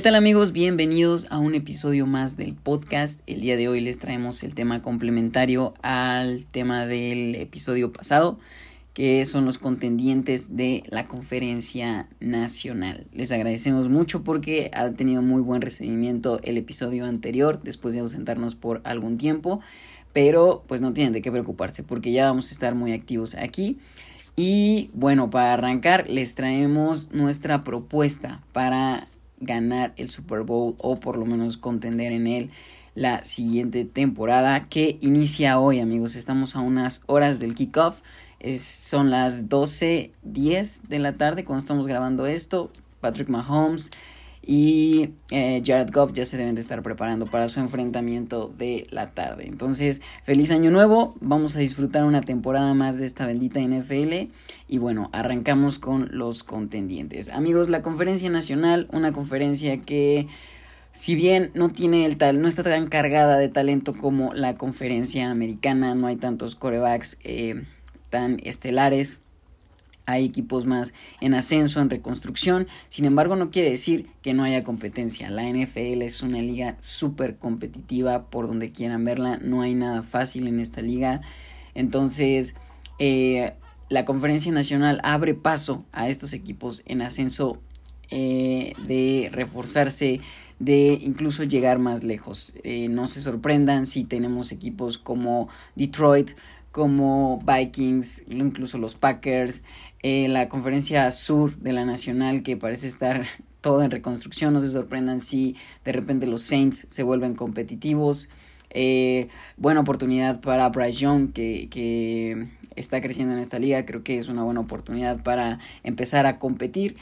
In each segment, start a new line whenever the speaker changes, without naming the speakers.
¿Qué tal amigos? Bienvenidos a un episodio más del podcast. El día de hoy les traemos el tema complementario al tema del episodio pasado, que son los contendientes de la conferencia nacional. Les agradecemos mucho porque ha tenido muy buen recibimiento el episodio anterior, después de ausentarnos por algún tiempo, pero pues no tienen de qué preocuparse porque ya vamos a estar muy activos aquí. Y bueno, para arrancar les traemos nuestra propuesta para ganar el Super Bowl o por lo menos contender en él la siguiente temporada que inicia hoy amigos. Estamos a unas horas del kickoff. son las 12.10 de la tarde cuando estamos grabando esto. Patrick Mahomes y eh, Jared Goff ya se deben de estar preparando para su enfrentamiento de la tarde. Entonces, feliz año nuevo, vamos a disfrutar una temporada más de esta bendita NFL y bueno, arrancamos con los contendientes. Amigos, la conferencia nacional, una conferencia que si bien no tiene el tal, no está tan cargada de talento como la conferencia americana, no hay tantos corebacks eh, tan estelares hay equipos más en ascenso, en reconstrucción. Sin embargo, no quiere decir que no haya competencia. La NFL es una liga súper competitiva por donde quieran verla. No hay nada fácil en esta liga. Entonces, eh, la conferencia nacional abre paso a estos equipos en ascenso eh, de reforzarse, de incluso llegar más lejos. Eh, no se sorprendan si tenemos equipos como Detroit, como Vikings, incluso los Packers, eh, la conferencia sur de la Nacional que parece estar todo en reconstrucción, no se sorprendan si de repente los Saints se vuelven competitivos. Eh, buena oportunidad para Bryce Young que, que está creciendo en esta liga, creo que es una buena oportunidad para empezar a competir.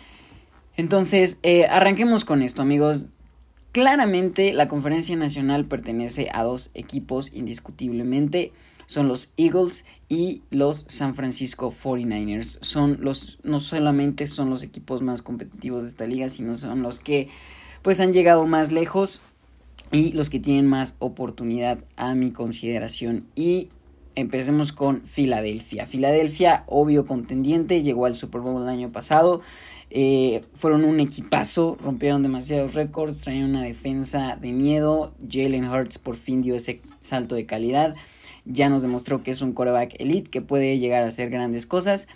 Entonces, eh, arranquemos con esto amigos. Claramente la conferencia nacional pertenece a dos equipos indiscutiblemente son los Eagles y los San Francisco 49ers. Son los, no solamente son los equipos más competitivos de esta liga, sino son los que pues han llegado más lejos y los que tienen más oportunidad a mi consideración. Y empecemos con Filadelfia. Filadelfia, obvio contendiente, llegó al Super Bowl el año pasado. Eh, fueron un equipazo, rompieron demasiados récords, traían una defensa de miedo. Jalen Hurts por fin dio ese salto de calidad ya nos demostró que es un quarterback elite que puede llegar a hacer grandes cosas.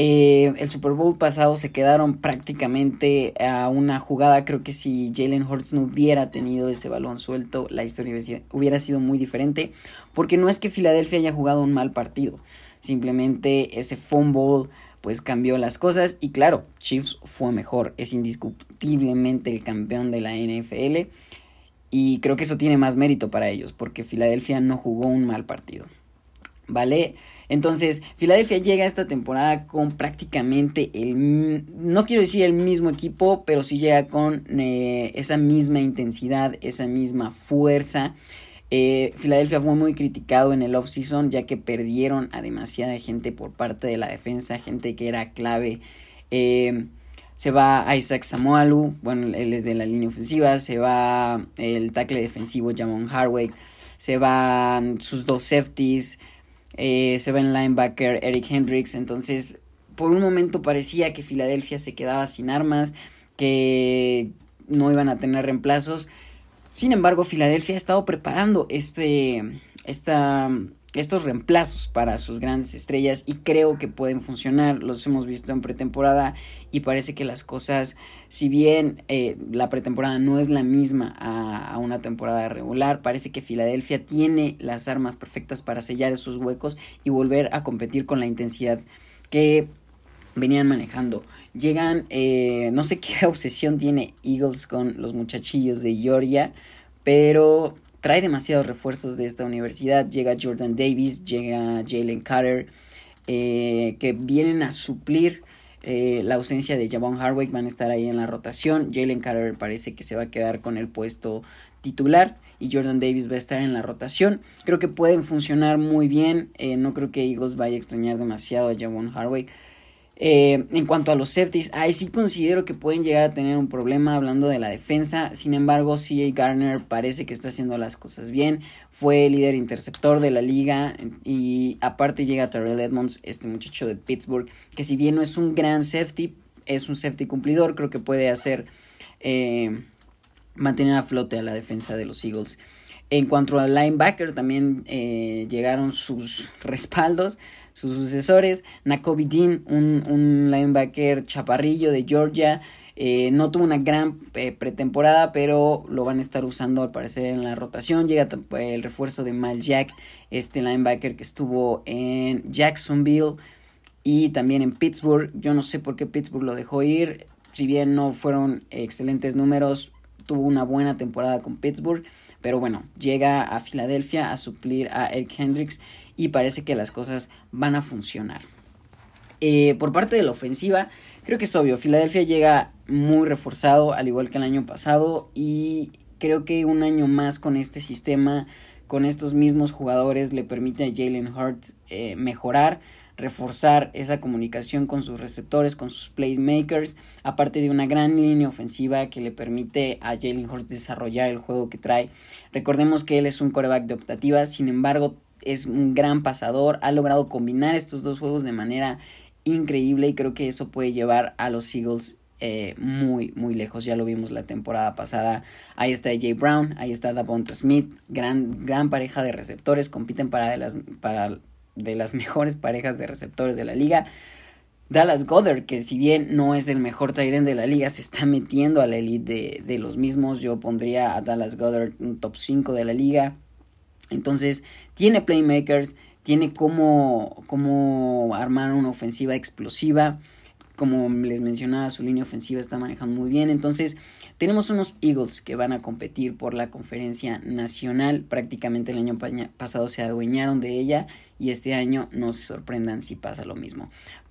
Eh, el Super Bowl pasado se quedaron prácticamente a una jugada. Creo que si Jalen Hurts no hubiera tenido ese balón suelto, la historia hubiera sido muy diferente. Porque no es que Filadelfia haya jugado un mal partido. Simplemente ese fumble pues cambió las cosas. Y claro, Chiefs fue mejor. Es indiscutiblemente el campeón de la NFL. Y creo que eso tiene más mérito para ellos, porque Filadelfia no jugó un mal partido. ¿Vale? Entonces, Filadelfia llega esta temporada con prácticamente el... No quiero decir el mismo equipo, pero sí llega con eh, esa misma intensidad, esa misma fuerza. Eh, Filadelfia fue muy criticado en el offseason ya que perdieron a demasiada gente por parte de la defensa, gente que era clave. Eh, se va Isaac Samualu, bueno, él es de la línea ofensiva, se va el tackle defensivo Jamon Harwick, se van sus dos safeties, eh, se va el linebacker Eric Hendricks, entonces por un momento parecía que Filadelfia se quedaba sin armas, que no iban a tener reemplazos. Sin embargo, Filadelfia ha estado preparando este, esta estos reemplazos para sus grandes estrellas y creo que pueden funcionar. Los hemos visto en pretemporada y parece que las cosas, si bien eh, la pretemporada no es la misma a, una temporada regular, parece que Filadelfia tiene las armas perfectas para sellar esos huecos y volver a competir con la intensidad que venían manejando. Llegan, eh, no sé qué obsesión tiene Eagles con los muchachillos de Georgia, pero trae demasiados refuerzos de esta universidad. Llega Jordan Davis, llega Jalen Carter, eh, que vienen a suplir eh, la ausencia de Javon Harwick, van a estar ahí en la rotación. Jalen Carter parece que se va a quedar con el puesto titular y Jordan Davis va a estar en la rotación. Creo que pueden funcionar muy bien. Eh, no creo que Eagles vaya a extrañar demasiado a Javon Harwick. Eh, en cuanto a los safeties, ahí sí considero que pueden llegar a tener un problema hablando de la defensa. Sin embargo, CA Garner parece que está haciendo las cosas bien. Fue líder interceptor de la liga. Y aparte llega Terrell Edmonds, este muchacho de Pittsburgh, que si bien no es un gran safety, es un safety cumplidor. Creo que puede hacer. Eh, mantener a flote a la defensa de los Eagles. En cuanto al linebacker, también eh, llegaron sus respaldos, sus sucesores. Nakobe Dean, un, un linebacker chaparrillo de Georgia. Eh, no tuvo una gran eh, pretemporada, pero lo van a estar usando al parecer en la rotación. Llega el refuerzo de Mal Jack, este linebacker que estuvo en Jacksonville y también en Pittsburgh. Yo no sé por qué Pittsburgh lo dejó ir. Si bien no fueron excelentes números, tuvo una buena temporada con Pittsburgh. Pero bueno, llega a Filadelfia a suplir a Eric Hendricks y parece que las cosas van a funcionar. Eh, por parte de la ofensiva, creo que es obvio, Filadelfia llega muy reforzado, al igual que el año pasado, y creo que un año más con este sistema, con estos mismos jugadores, le permite a Jalen Hurts eh, mejorar reforzar esa comunicación con sus receptores, con sus playmakers, aparte de una gran línea ofensiva que le permite a Jalen Hurts desarrollar el juego que trae. Recordemos que él es un coreback de optativa, sin embargo es un gran pasador, ha logrado combinar estos dos juegos de manera increíble y creo que eso puede llevar a los Eagles eh, muy, muy lejos. Ya lo vimos la temporada pasada. Ahí está AJ Brown, ahí está Davonta Smith, gran, gran pareja de receptores, compiten para, de las, para de las mejores parejas de receptores de la liga. Dallas Goddard, que si bien no es el mejor Tyrant de la liga, se está metiendo a la elite de, los mismos. Yo pondría a Dallas Goddard un top 5 de la liga. Entonces, tiene playmakers, tiene cómo, cómo armar una ofensiva explosiva. Como les mencionaba, su línea ofensiva está manejando muy bien. Entonces, tenemos unos Eagles que van a competir por la conferencia nacional. Prácticamente el año pasado se adueñaron de ella y este año no se sorprendan si pasa lo mismo.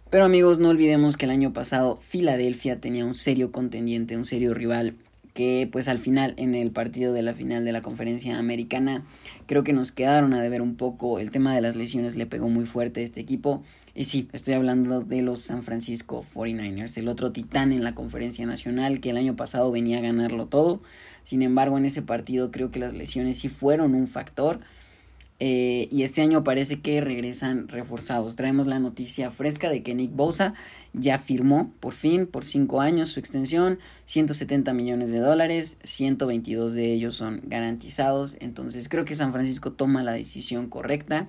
Pero amigos, no olvidemos que el año pasado Filadelfia tenía un serio contendiente, un serio rival que pues al final en el partido de la final de la conferencia americana creo que nos quedaron a deber un poco, el tema de las lesiones le pegó muy fuerte a este equipo y sí, estoy hablando de los San Francisco 49ers, el otro titán en la conferencia nacional que el año pasado venía a ganarlo todo. Sin embargo, en ese partido creo que las lesiones sí fueron un factor. Eh, y este año parece que regresan reforzados. Traemos la noticia fresca de que Nick Bosa ya firmó por fin por 5 años su extensión, 170 millones de dólares, 122 de ellos son garantizados. Entonces creo que San Francisco toma la decisión correcta.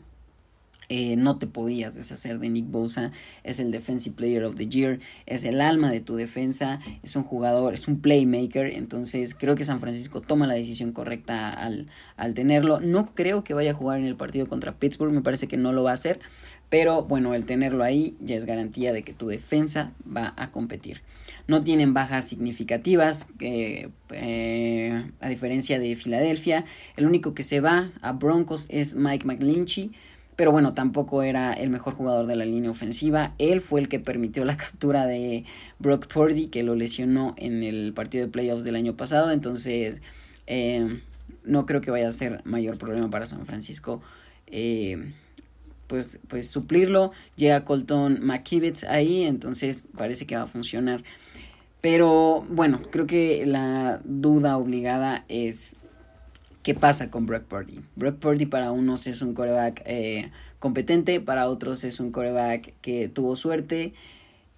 Eh, no te podías deshacer de Nick Bosa, es el Defensive Player of the Year, es el alma de tu defensa, es un jugador, es un playmaker, entonces creo que San Francisco toma la decisión correcta al, al tenerlo. No creo que vaya a jugar en el partido contra Pittsburgh, me parece que no lo va a hacer, pero bueno, el tenerlo ahí ya es garantía de que tu defensa va a competir. No tienen bajas significativas, eh, a diferencia de Filadelfia. El único que se va a Broncos es Mike McGlinchey pero bueno, tampoco era el mejor jugador de la línea ofensiva. Él fue el que permitió la captura de Brock Purdy, que lo lesionó en el partido de playoffs del año pasado. Entonces, eh, no creo que vaya a ser mayor problema para San Francisco. Eh, pues, pues suplirlo. Llega Colton McKivitz ahí, entonces parece que va a funcionar. Pero bueno, creo que la duda obligada es ¿Qué pasa con Brock Purdy? Brock Purdy para unos es un coreback eh, competente, para otros es un coreback que tuvo suerte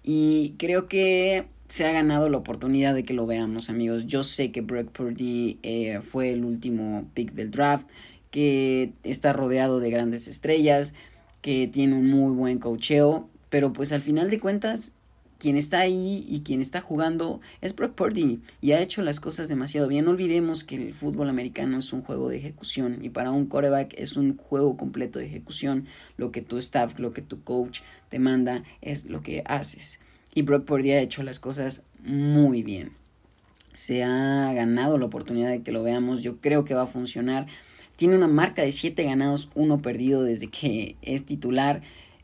y creo que se ha ganado la oportunidad de que lo veamos amigos. Yo sé que Brock Purdy eh, fue el último pick del draft, que está rodeado de grandes estrellas, que tiene un muy buen cocheo, pero pues al final de cuentas quien está ahí y quien está jugando es Brock Purdy y ha hecho las cosas demasiado bien. No olvidemos que el fútbol americano es un juego de ejecución y para un quarterback es un juego completo de ejecución. Lo que tu staff, lo que tu coach te manda es lo que haces. Y Brock Purdy ha hecho las cosas muy bien. Se ha ganado la oportunidad de que lo veamos. Yo creo que va a funcionar. Tiene una marca de 7 ganados, 1 perdido desde que es titular.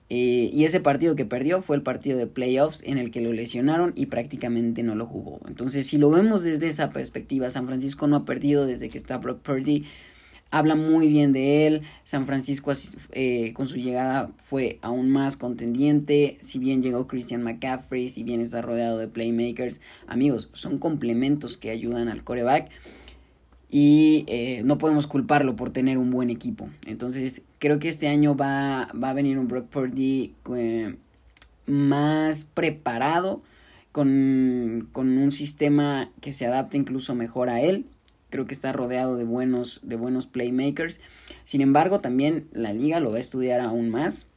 Eh, y ese partido que perdió fue el partido de playoffs en el que lo lesionaron y prácticamente no lo jugó. Entonces, si lo vemos desde esa perspectiva, San Francisco no ha perdido desde que está Brock Purdy. Habla muy bien de él. San Francisco eh, con su llegada fue aún más contendiente. Si bien llegó Christian McCaffrey, si bien está rodeado de playmakers, amigos, son complementos que ayudan al coreback y eh, no podemos culparlo por tener un buen equipo. Entonces creo que este año va, va a venir un Brock Purdy eh, más preparado, con, con, un sistema que se adapte incluso mejor a él. creo que está rodeado de buenos, de buenos playmakers. Sin embargo, también la liga lo va a estudiar aún más.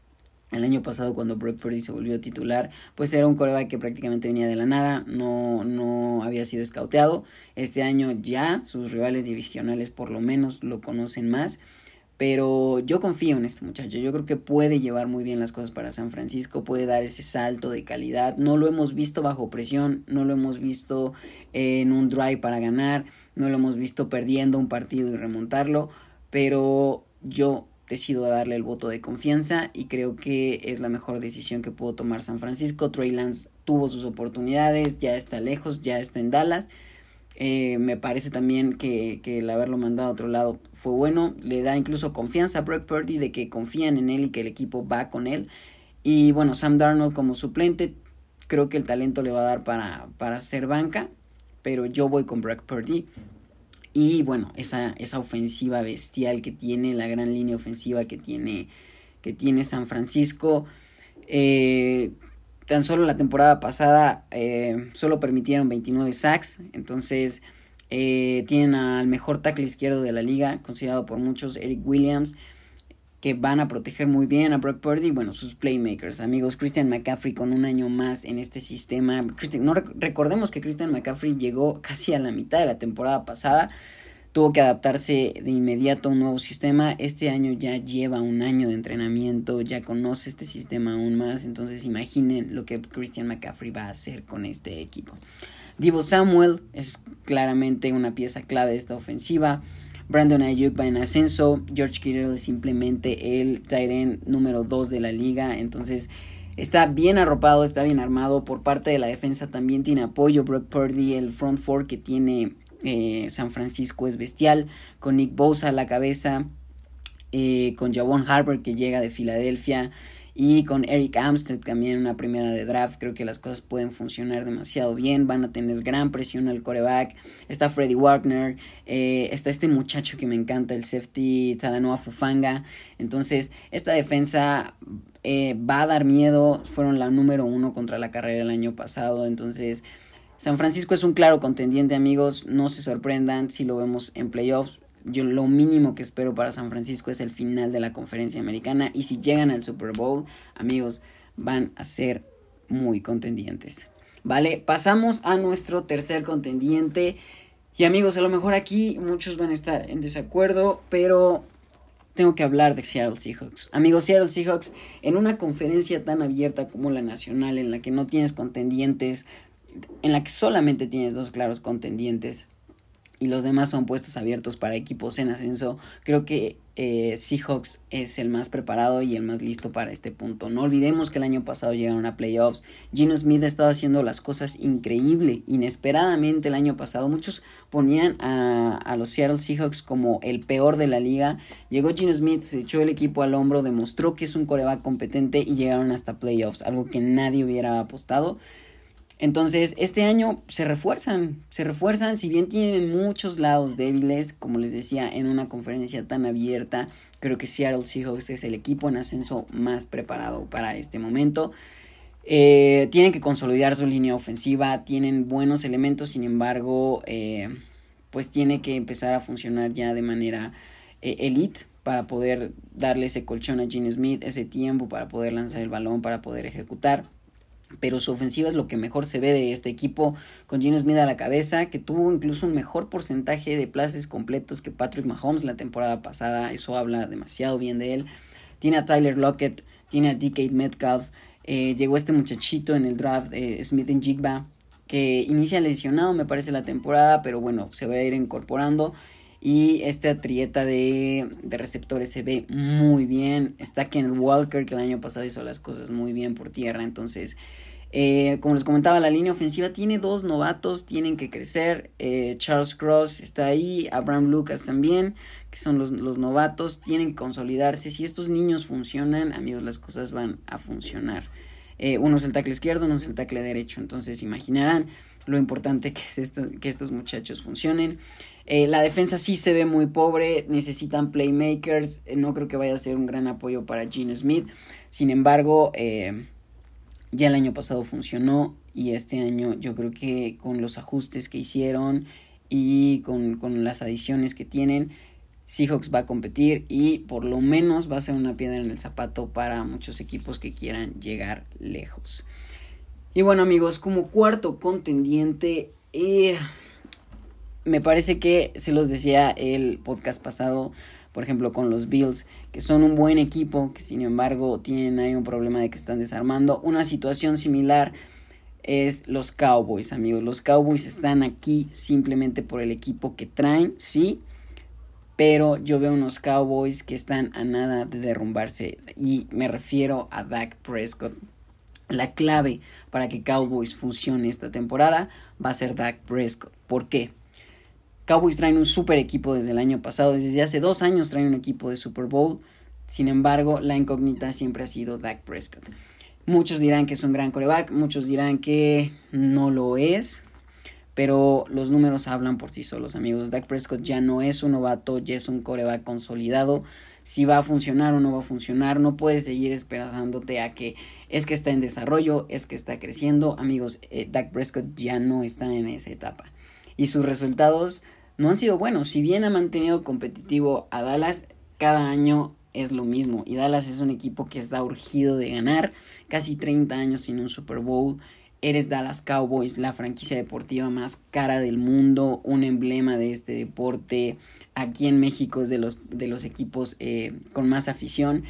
El año pasado cuando Brock Purdy se volvió titular, pues era un coreback que prácticamente venía de la nada, no, no había sido escauteado. Este año ya sus rivales divisionales por lo menos lo conocen más. Pero yo confío en este muchacho, yo creo que puede llevar muy bien las cosas para San Francisco, puede dar ese salto de calidad. No lo hemos visto bajo presión, no lo hemos visto en un drive para ganar, no lo hemos visto perdiendo un partido y remontarlo, pero yo decido darle el voto de confianza y creo que es la mejor decisión que pudo tomar San Francisco. Trey Lance tuvo sus oportunidades, ya está lejos, ya está en Dallas eh, me parece también que, el haberlo mandado a otro lado fue bueno. Le da incluso confianza a Brock Purdy de que confían en él y que el equipo va con él. Y bueno, Sam Darnold como suplente, creo que el talento le va a dar para, para ser banca. Pero yo voy con Brock Purdy. Y bueno, esa, esa ofensiva bestial que tiene, la gran línea ofensiva que tiene, que tiene San Francisco. Eh, tan solo la temporada pasada eh, solo permitieron 29 sacks, entonces eh, tienen al mejor tackle izquierdo de la liga, considerado por muchos Eric Williams, que van a proteger muy bien a Brock Purdy, bueno, sus playmakers, amigos, Christian McCaffrey con un año más en este sistema, no recordemos que Christian McCaffrey llegó casi a la mitad de la temporada pasada, tuvo que adaptarse de inmediato a un nuevo sistema. Este año ya lleva un año de entrenamiento, ya conoce este sistema aún más. Entonces imaginen lo que Christian McCaffrey va a hacer con este equipo. Divo Samuel es claramente una pieza clave de esta ofensiva. Brandon Ayuk va en ascenso. George Kittle es simplemente el tight número 2 de la liga. Entonces está bien arropado, está bien armado. Por parte de la defensa también tiene apoyo. Brock Purdy, el front four que tiene eh, San Francisco es bestial, con Nick Bosa a la cabeza, eh, con Javon Harper que llega de Filadelfia y con Eric Amstead también una primera de draft. Creo que las cosas pueden funcionar demasiado bien, van a tener gran presión al coreback. Está Freddy Wagner, eh, está este muchacho que me encanta, el safety Talanoa Fufanga. Entonces, esta defensa va a dar miedo. Fueron la número uno contra la carrera el año pasado, entonces San Francisco es un claro contendiente, amigos. No se sorprendan si lo vemos en playoffs. Yo lo mínimo que espero para San Francisco es el final de la conferencia americana. Y si llegan al Super Bowl, amigos, van a ser muy contendientes. Vale, pasamos a nuestro tercer contendiente. Y amigos, a lo mejor aquí muchos van a estar en desacuerdo, pero tengo que hablar de Seattle Seahawks. Amigos, Seattle Seahawks, en una conferencia tan abierta como la nacional, en la que no tienes contendientes en la que solamente tienes dos claros contendientes y los demás son puestos abiertos para equipos en ascenso, creo que eh, Seahawks es el más preparado y el más listo para este punto. No olvidemos que el año pasado llegaron a playoffs. Gino Smith ha estado haciendo las cosas increíble, inesperadamente el año pasado. Muchos ponían a, a los Seattle Seahawks como el peor de la liga. Llegó Gino Smith, se echó el equipo al hombro, demostró que es un coreback competente y llegaron hasta playoffs, algo que nadie hubiera apostado. Entonces, este año se refuerzan, se refuerzan, si bien tienen muchos lados débiles, como les decía, en una conferencia tan abierta, creo que Seattle Seahawks es el equipo en ascenso más preparado para este momento. Eh, tienen que consolidar su línea ofensiva, tienen buenos elementos, sin embargo, eh, pues tiene que empezar a funcionar ya de manera eh, elite para poder darle ese colchón a Gene Smith, ese tiempo para poder lanzar el balón, para poder ejecutar pero su ofensiva es lo que mejor se ve de este equipo, con Gino Smith a la cabeza, que tuvo incluso un mejor porcentaje de places completos que Patrick Mahomes la temporada pasada, eso habla demasiado bien de él. Tiene a Tyler Lockett, tiene a DK Metcalf, eh, llegó este muchachito en el draft, eh, Smith en Jigba, que inicia lesionado me parece la temporada, pero bueno, se va a ir incorporando. Y esta trieta de, de, receptores se ve muy bien. Está Ken Walker, que el año pasado hizo las cosas muy bien por tierra. Entonces, eh, como les comentaba, la línea ofensiva tiene dos novatos, tienen que crecer. Eh, Charles Cross está ahí, Abraham Lucas también, que son los, los, novatos, tienen que consolidarse. Si estos niños funcionan, amigos, las cosas van a funcionar. Eh, uno es el tackle izquierdo, uno es el tackle derecho. Entonces, imaginarán lo importante que es esto, que estos muchachos funcionen. Eh, la defensa sí se ve muy pobre, necesitan playmakers, eh, no creo que vaya a ser un gran apoyo para Gene Smith. Sin embargo, eh, ya el año pasado funcionó y este año yo creo que con los ajustes que hicieron y con, con las adiciones que tienen, Seahawks va a competir y por lo menos va a ser una piedra en el zapato para muchos equipos que quieran llegar lejos. Y bueno amigos, como cuarto contendiente, me parece que se los decía el podcast pasado, por ejemplo con los Bills, que son un buen equipo, que sin embargo tienen ahí un problema de que están desarmando. Una situación similar es los Cowboys, amigos. Los Cowboys están aquí simplemente por el equipo que traen, sí. Pero yo veo unos Cowboys que están a nada de derrumbarse. Y me refiero a Dak Prescott. La clave para que Cowboys funcione esta temporada va a ser Dak Prescott. ¿Por qué? Cowboys traen un super equipo desde el año pasado. Desde hace dos años traen un equipo de Super Bowl. Sin embargo, la incógnita siempre ha sido Dak Prescott. Muchos dirán que es un gran coreback, muchos dirán que no lo es, pero los números hablan por sí solos, amigos. Dak Prescott ya no es un novato, ya es un coreback consolidado. Si va a funcionar o no va a funcionar, no puedes seguir esperándote a que es que está en desarrollo, es que está creciendo. Amigos, eh, Dak Prescott ya no está en esa etapa. Y sus resultados no han sido buenos. Si bien ha mantenido competitivo a Dallas, cada año es lo mismo. Y Dallas es un equipo que está urgido de ganar. Casi 30 años sin un Super Bowl. Eres Dallas Cowboys, la franquicia deportiva más cara del mundo, un emblema de este deporte. Aquí en México es de los, de los equipos eh, con más afición.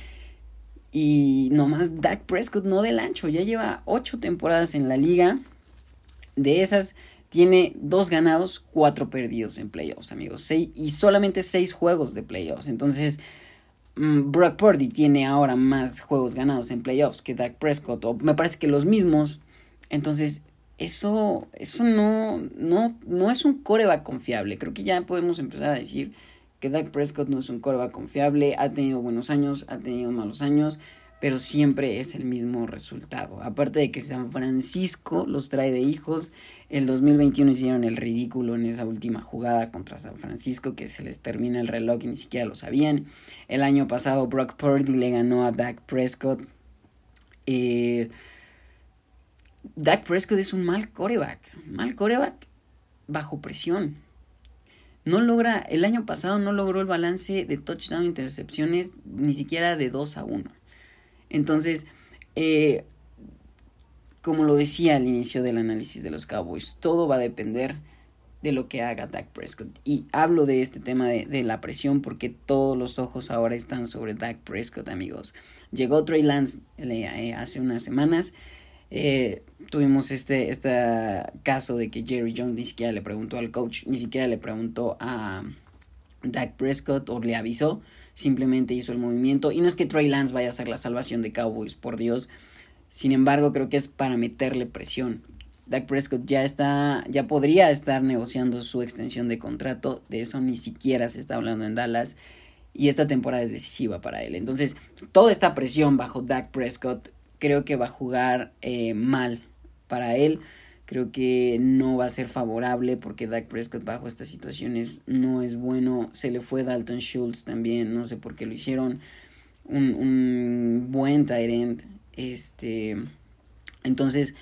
Y nomás Dak Prescott no del ancho, ya lleva 8 temporadas en la liga. De esas tiene dos ganados, cuatro perdidos en playoffs, amigos. y solamente seis juegos de playoffs. Entonces, Mm, Brock Purdy tiene ahora más juegos ganados en playoffs que Dak Prescott, o me parece que los mismos. Entonces, eso, eso no, no, no es un coreback confiable. Creo que ya podemos empezar a decir que Dak Prescott no es un coreback confiable. Ha tenido buenos años, ha tenido malos años, pero siempre es el mismo resultado. Aparte de que San Francisco los trae de hijos, el 2021 hicieron el ridículo en esa última jugada contra San Francisco que se les termina el reloj y ni siquiera lo sabían. El año pasado Brock Purdy le ganó a Dak Prescott. Eh, Dak Prescott es un mal coreback. Mal coreback bajo presión. No logra, el año pasado no logró el balance de touchdown intercepciones ni siquiera de 2 a 1. Entonces, eh, como lo decía al inicio del análisis de los Cowboys, todo va a depender de lo que haga Dak Prescott. Y hablo de este tema de, la presión porque todos los ojos ahora están sobre Dak Prescott, amigos. Llegó Trey Lance eh, hace unas semanas. Eh, tuvimos este, este caso de que Jerry Jones ni siquiera le preguntó al coach, ni siquiera le preguntó a Dak Prescott o le avisó, simplemente hizo el movimiento. Y no es que Trey Lance vaya a ser la salvación de Cowboys, por Dios. Sin embargo, creo que es para meterle presión. Dak Prescott ya está, ya podría estar negociando su extensión de contrato. De eso ni siquiera se está hablando en Dallas. Y esta temporada es decisiva para él. Entonces, toda esta presión bajo Dak Prescott creo que va a jugar eh, mal para él. Creo que no va a ser favorable porque Dak Prescott bajo estas situaciones no es bueno. Se le fue Dalton Schultz también, no sé por qué lo hicieron. Un, un buen tight este, entonces,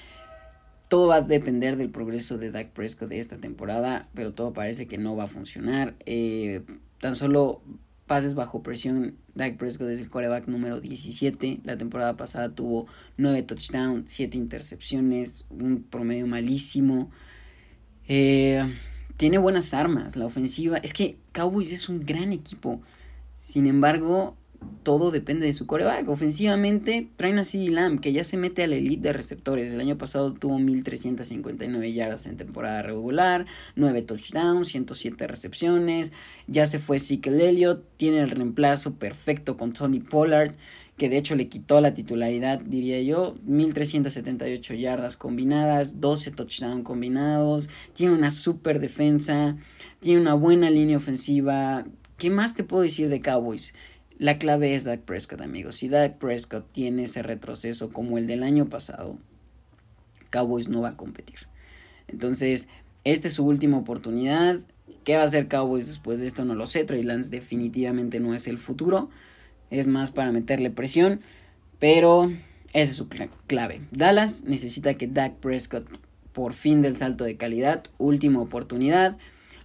todo va a depender del progreso de Dak Prescott de esta temporada, pero todo parece que no va a funcionar. Eh, tan solo pases bajo presión, Dak Prescott es el coreback número 17. La temporada pasada tuvo 9 touchdowns, 7 intercepciones, un promedio malísimo. Eh, tiene buenas armas, la ofensiva. Es que Cowboys es un gran equipo. Sin embargo, todo depende de su coreback. Ofensivamente, traen a CD Lamb, que ya se mete a la elite de receptores. El año pasado tuvo 1359 yardas en temporada regular, 9 touchdowns, 107 recepciones. Ya se fue Zeke Elliott, tiene el reemplazo perfecto con Tony Pollard, que de hecho le quitó la titularidad, diría yo. 1378 yardas combinadas, 12 touchdowns combinados. Tiene una super defensa, tiene una buena línea ofensiva. ¿Qué más te puedo decir de Cowboys? La clave es Dak Prescott, amigos. Si Dak Prescott tiene ese retroceso como el del año pasado, Cowboys no va a competir. Entonces, esta es su última oportunidad. ¿Qué va a hacer Cowboys después de esto? No lo sé. Trey Lance definitivamente no es el futuro. Es más para meterle presión. Pero esa es su clave. Dallas necesita que Dak Prescott por fin del salto de calidad. Última oportunidad.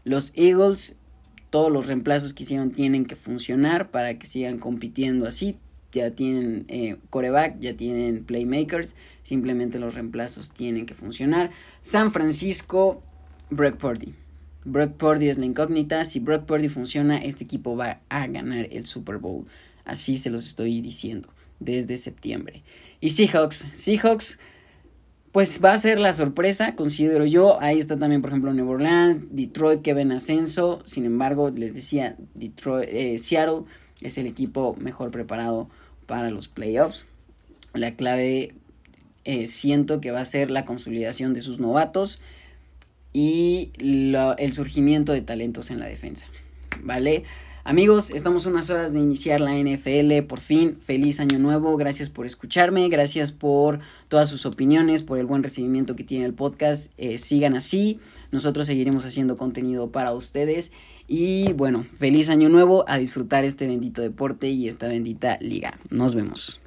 Los Eagles, todos los reemplazos que hicieron tienen que funcionar para que sigan compitiendo así. Ya tienen eh, coreback, ya tienen playmakers, simplemente los reemplazos tienen que funcionar. San Francisco, Brock Purdy. Brock Purdy es la incógnita. Si Brock Purdy funciona, este equipo va a ganar el Super Bowl. Así se los estoy diciendo desde septiembre. Y Seahawks, Seahawks, pues va a ser la sorpresa, considero yo. Ahí está también, por ejemplo, New Orleans, Detroit que ven ascenso. Sin embargo, les decía, Detroit, eh, Seattle es el equipo mejor preparado para los playoffs. La clave eh, siento que va a ser la consolidación de sus novatos y el surgimiento de talentos en la defensa. ¿Vale? Amigos, estamos unas horas de iniciar la NFL, por fin, feliz año nuevo, gracias por escucharme, gracias por todas sus opiniones, por el buen recibimiento que tiene el podcast, eh, sigan así, nosotros seguiremos haciendo contenido para ustedes y bueno, feliz año nuevo, a disfrutar este bendito deporte y esta bendita liga, nos vemos.